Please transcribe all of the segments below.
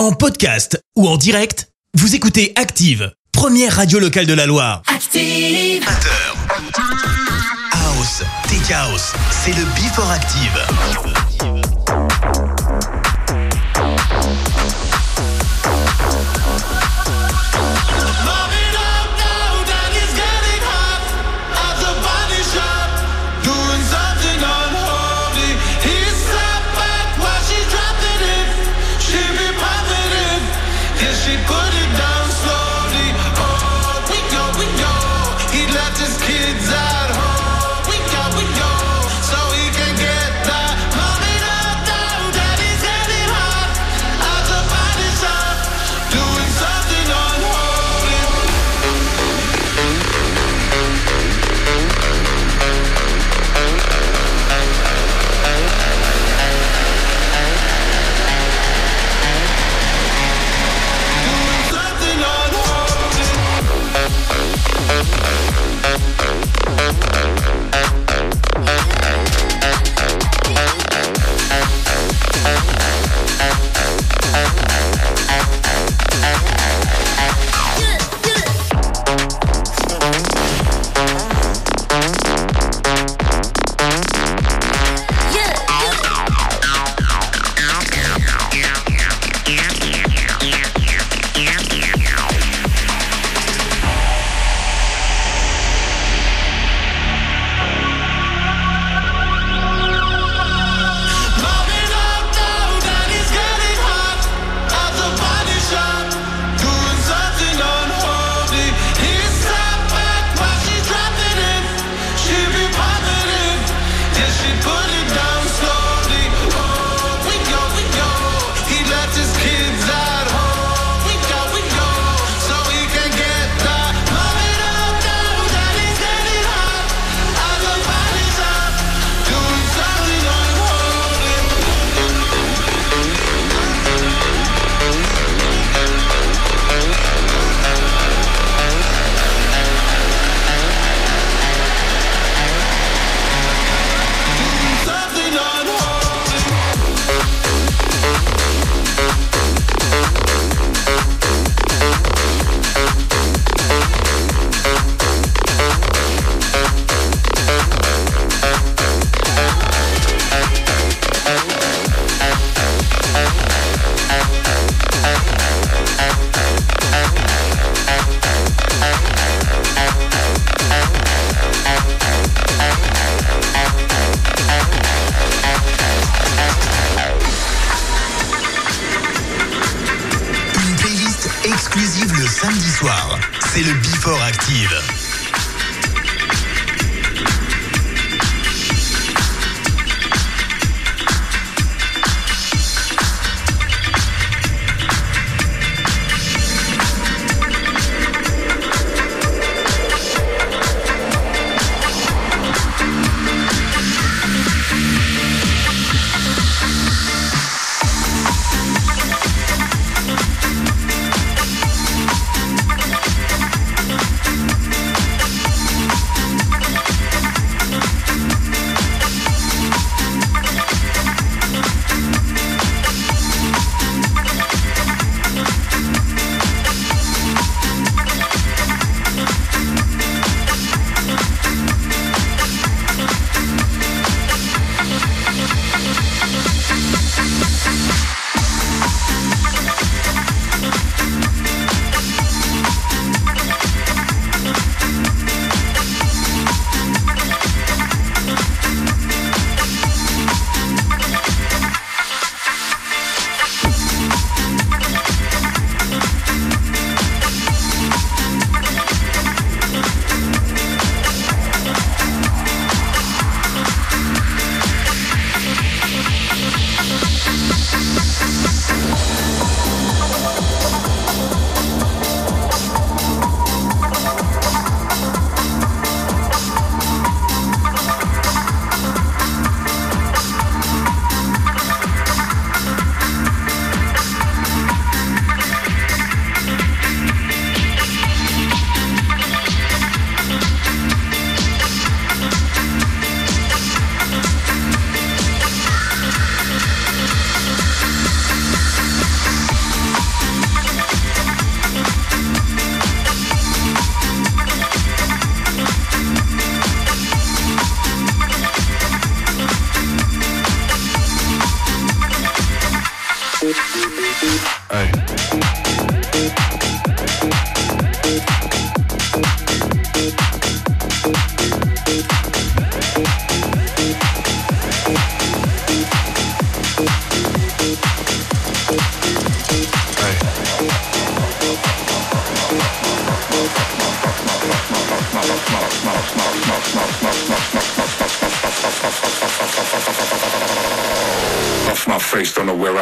En podcast ou en direct, vous écoutez Active, première radio locale de la Loire. Active House, Tech House, c'est le Before Active.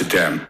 Amsterdam.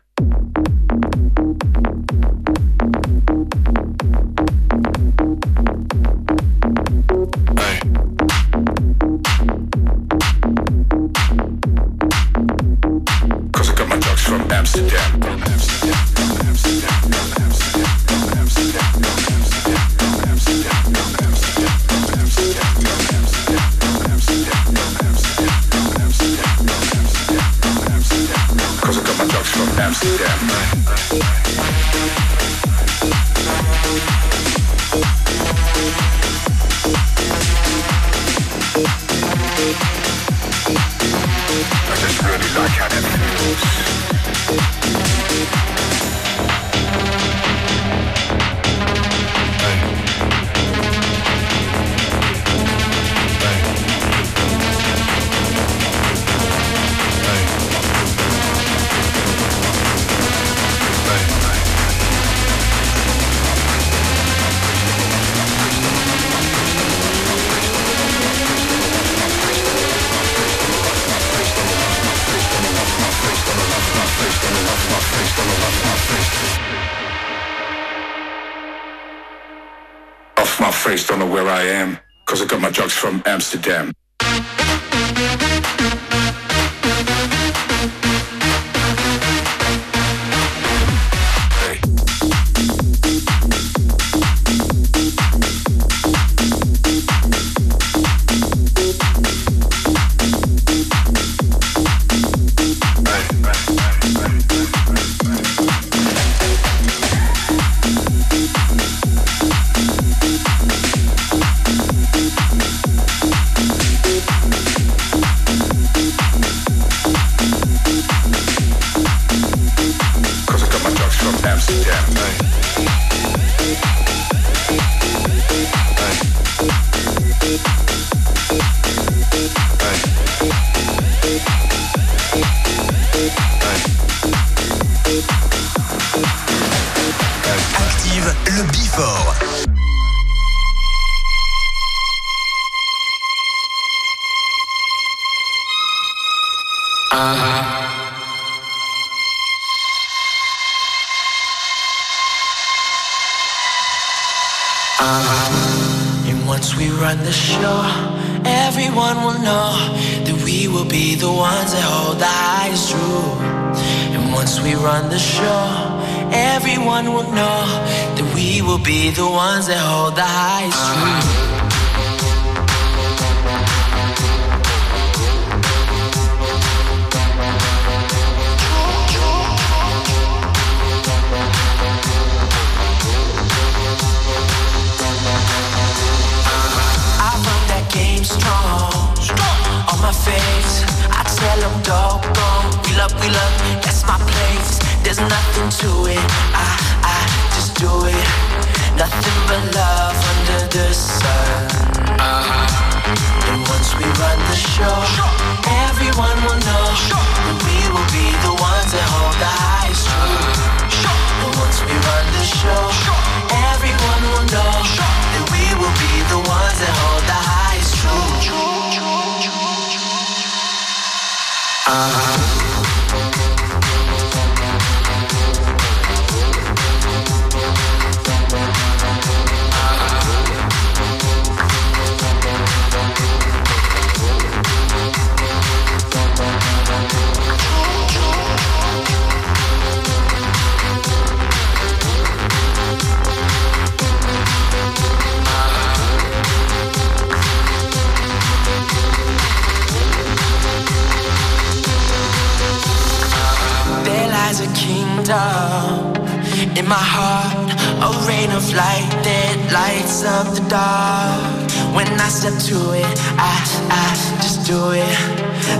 light that lights up the dark. When I step to it, I, I just do it.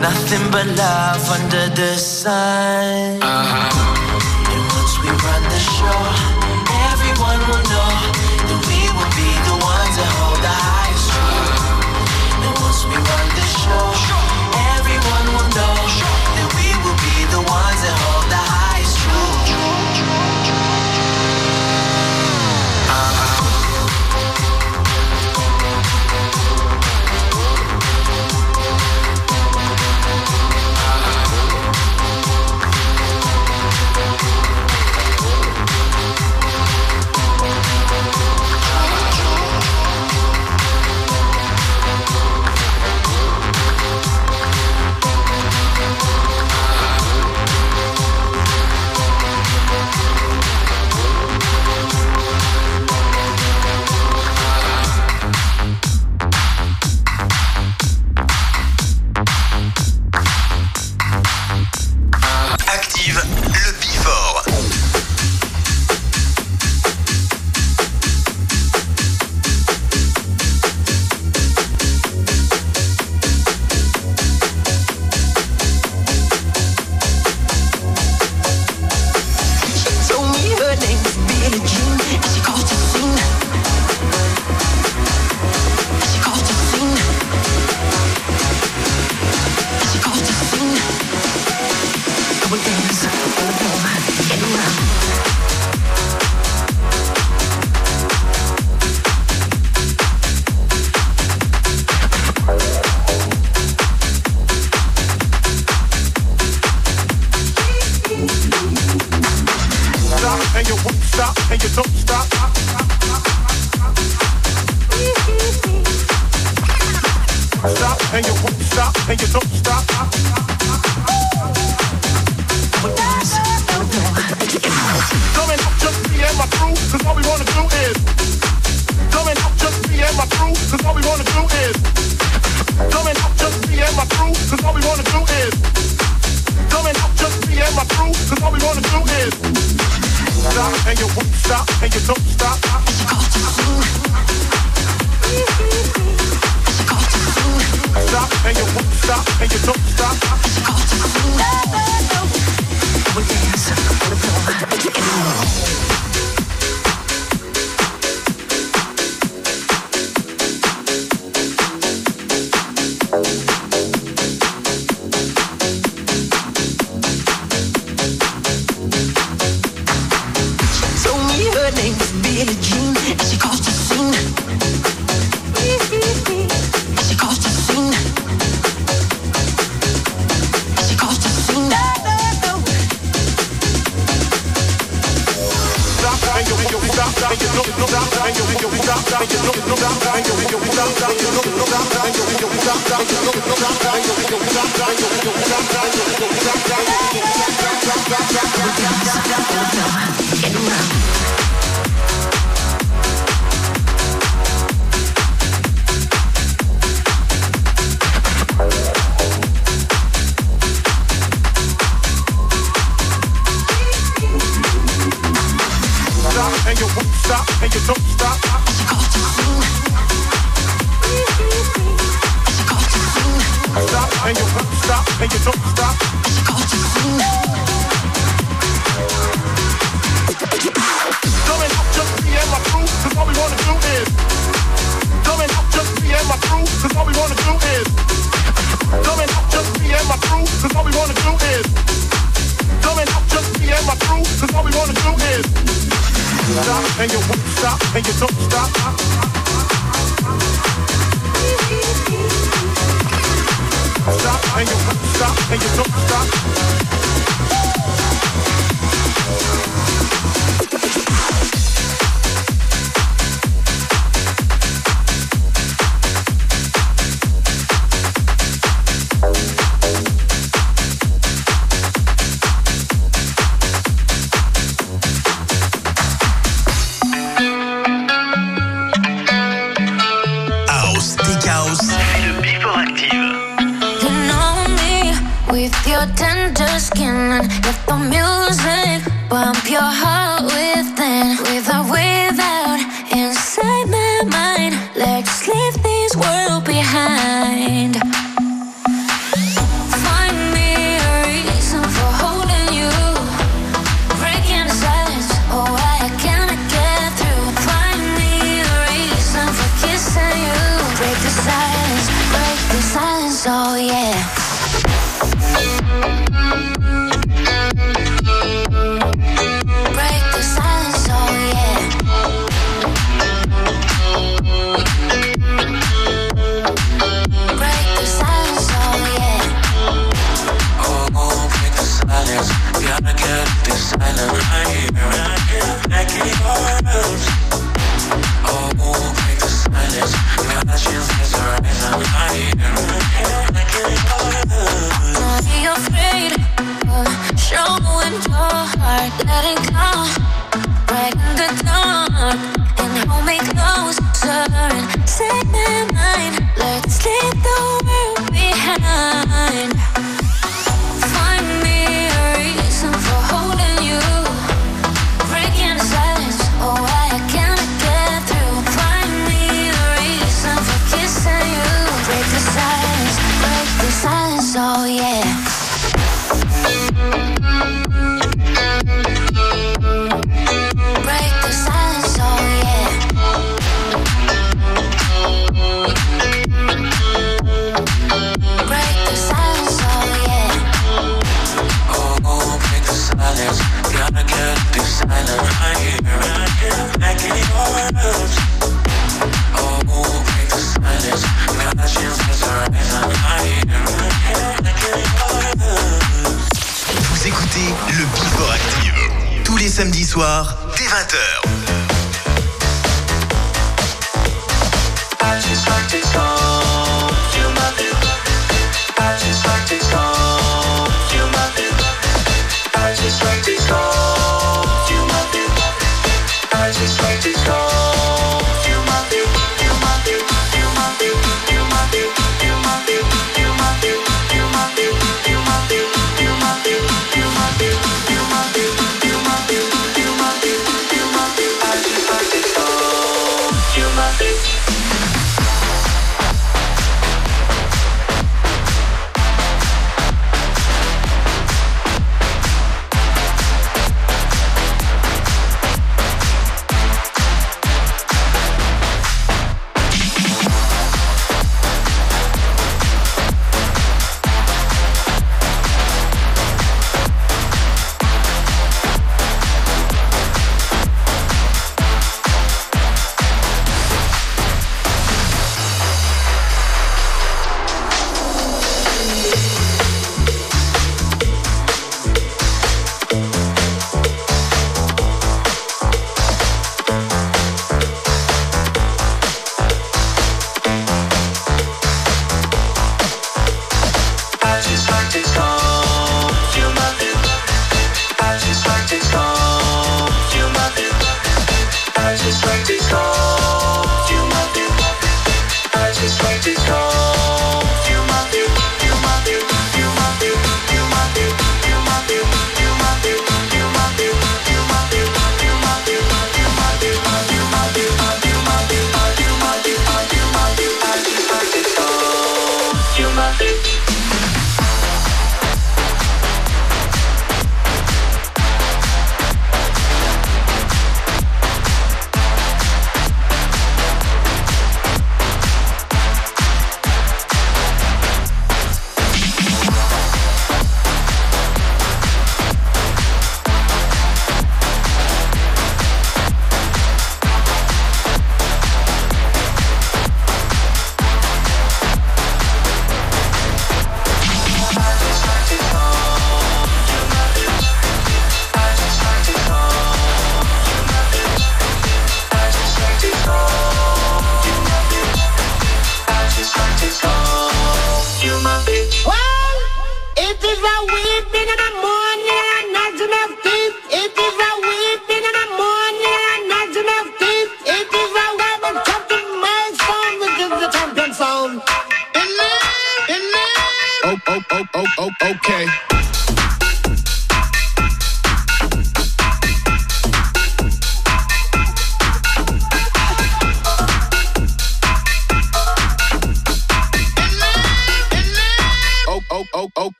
Nothing but love under the sun. Uh-huh.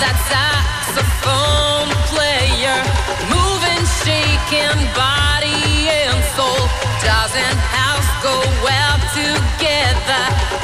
that saxophone player, moving, shaking body and soul. Doesn't house go well together?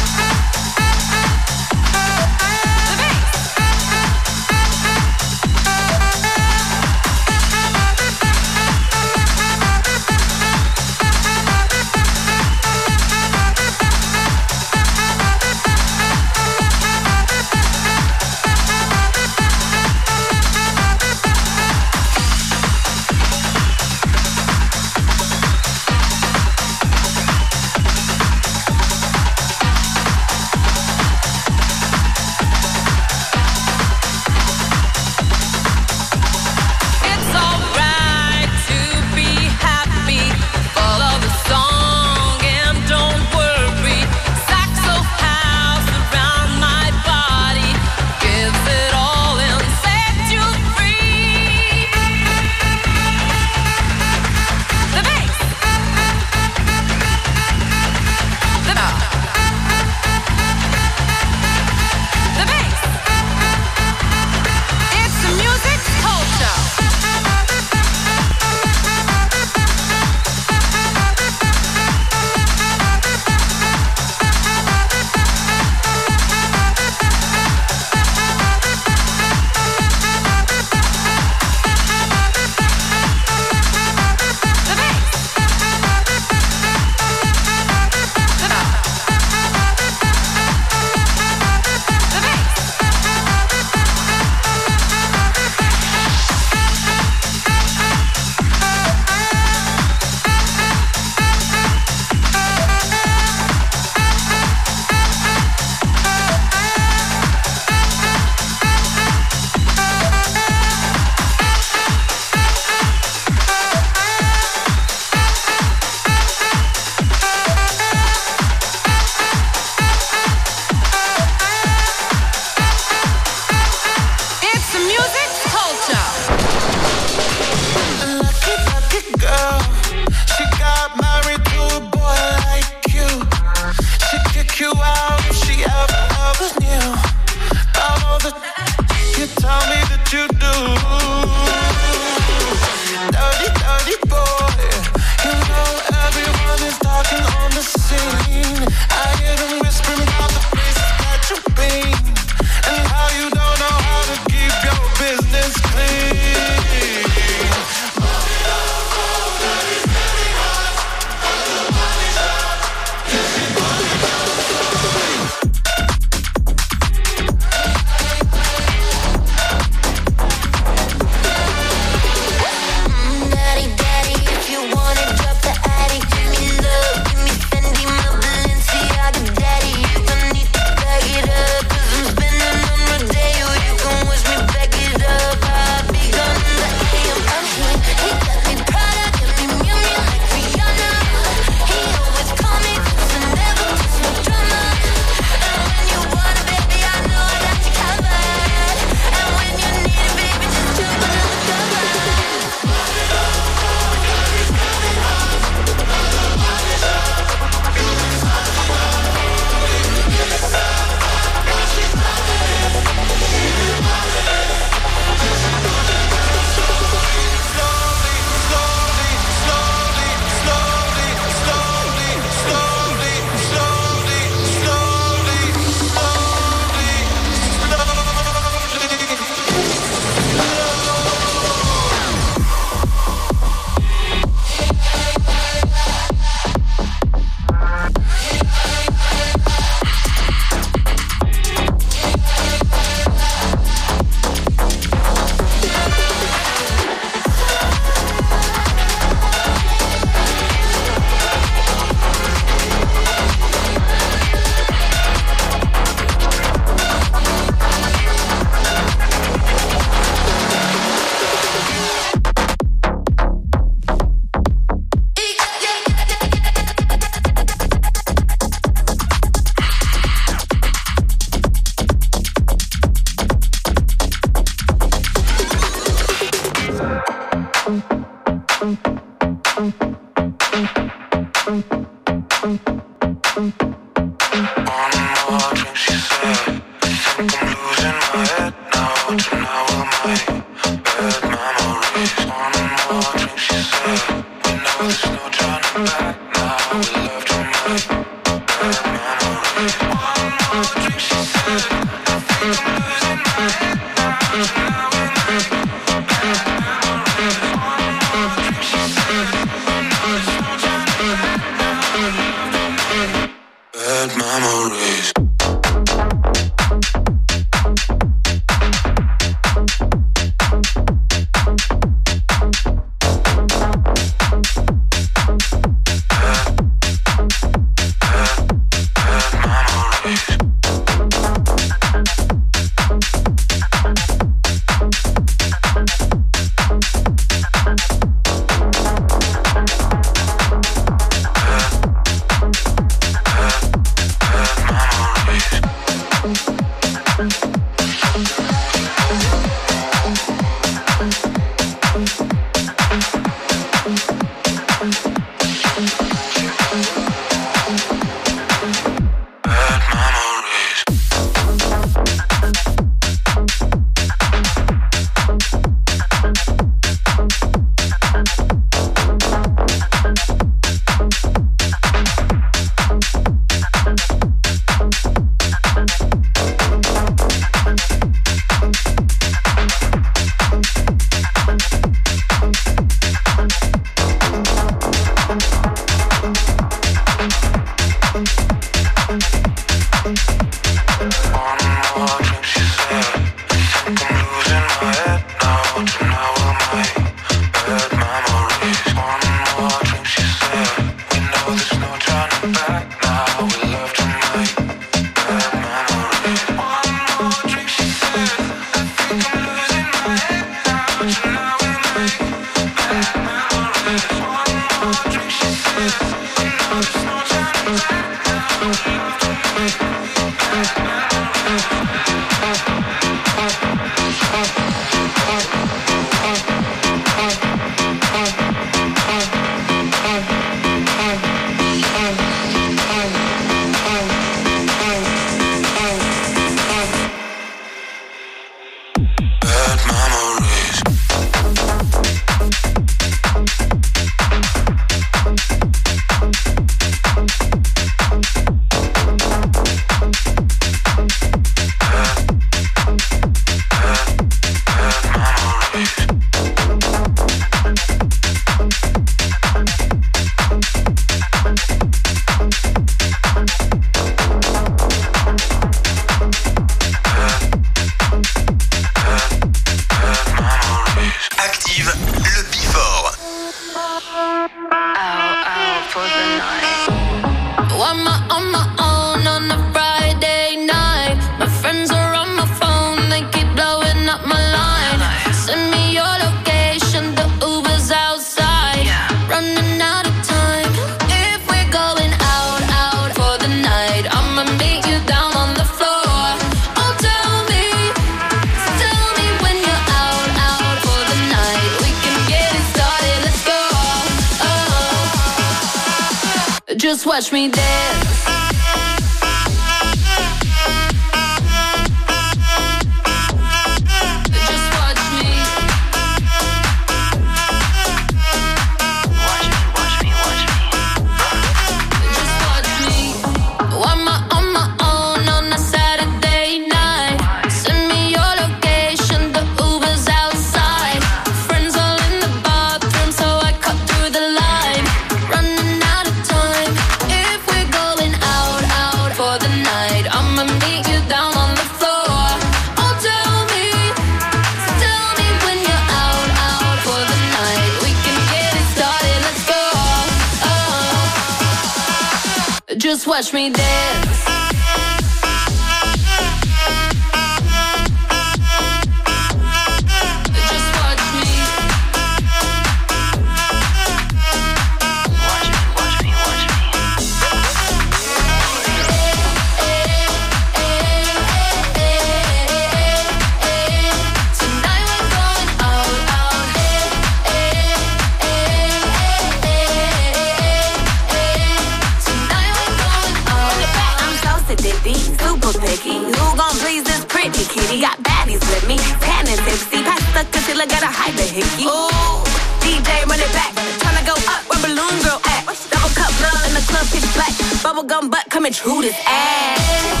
picky. Who gon' please this pretty kitty? Got baddies with me, tan and tipsy. Pass the concealer, gotta hide the hickey. Ooh, DJ run it back. Tryna go up where balloon girl at. Double cup love in the club, pitch black. Bubblegum butt coming true this ass.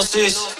vocês.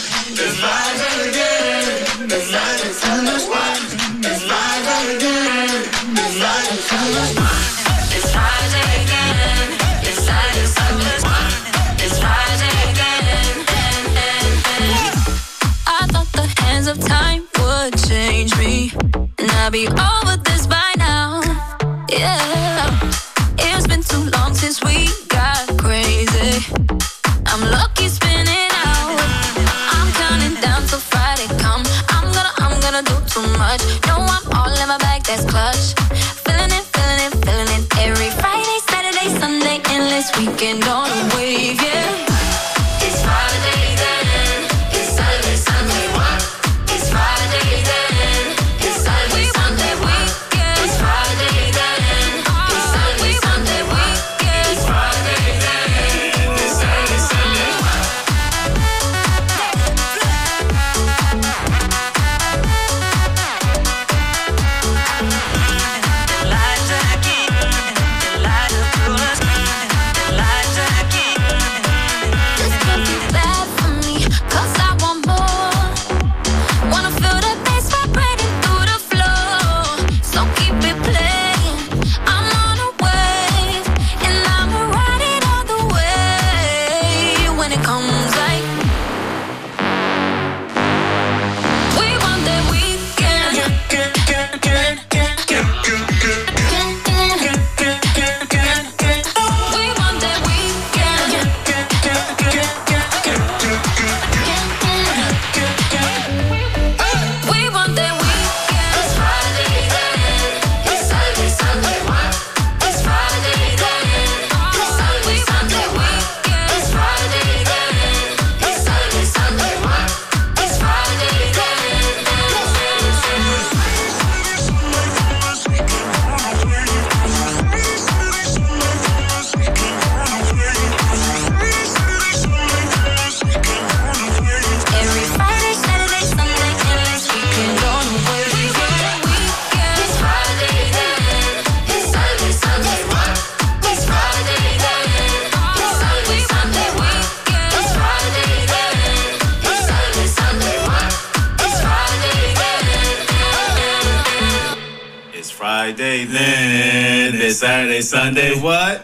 Sunday what?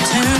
return.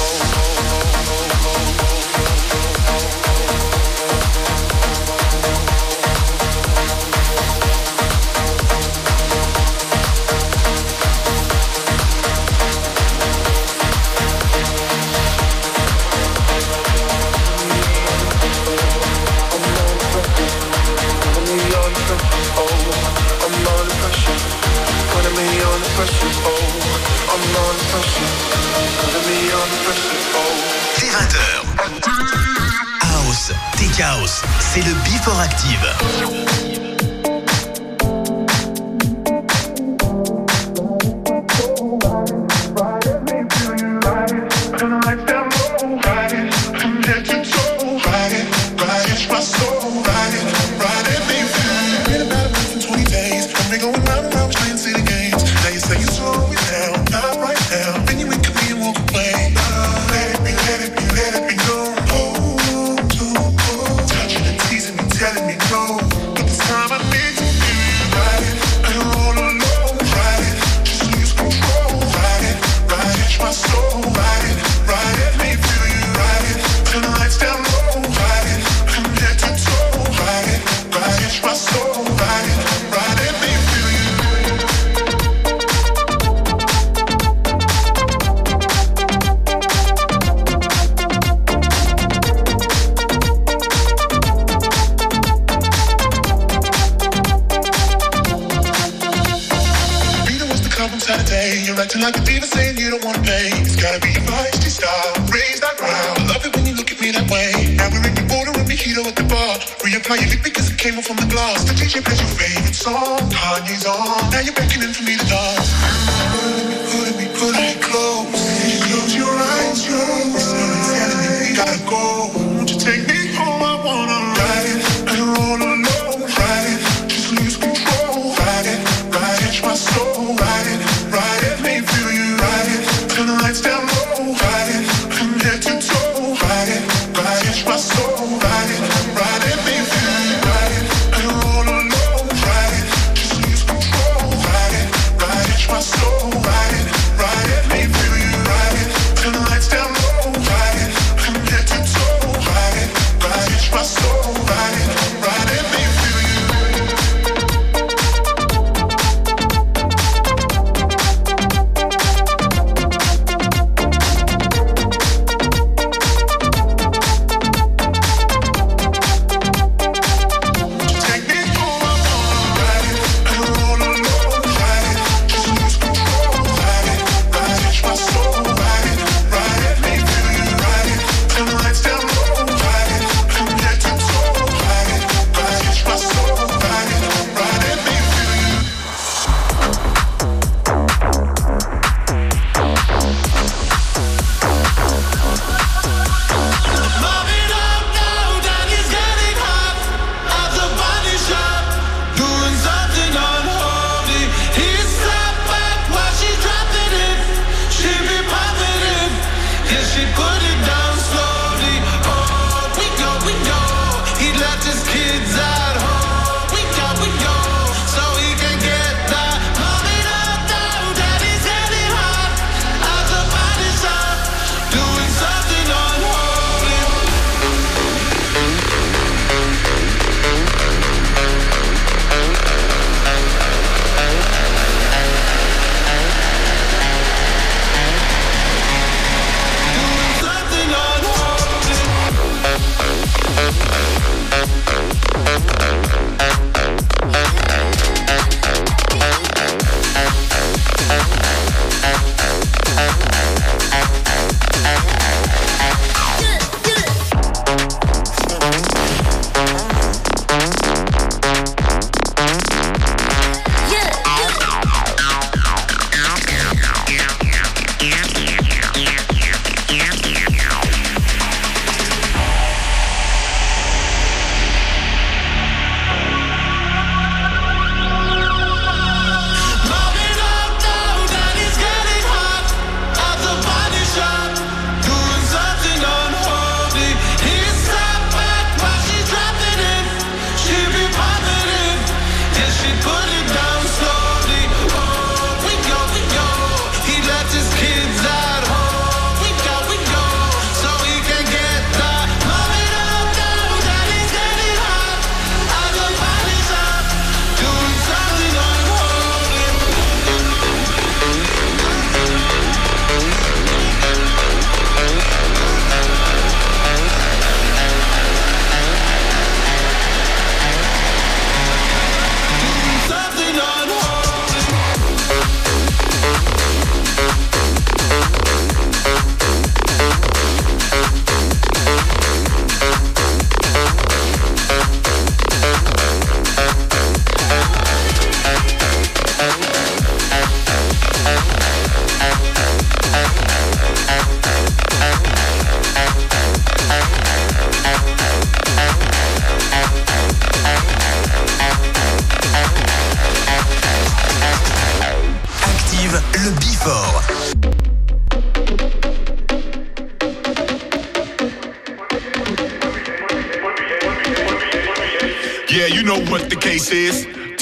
House, c'est le Before Active.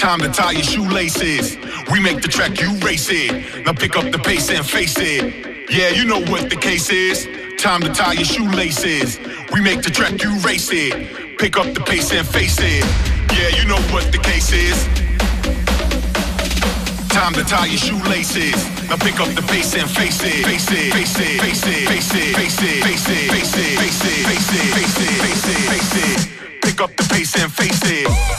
Time to tie your shoelaces. We make the track, you race it. Now pick up the pace and face it. Yeah, you know what the case is. Time to tie your shoelaces. We make the track, you race it. Pick up the pace and face it. Yeah, you know what the case is. Time to tie your shoelaces. Now pick up the pace and face it. Face it, face it, face it, face it, face it, face it, face it, face it, face it, face it, face it, face it. Pick up the pace and face it.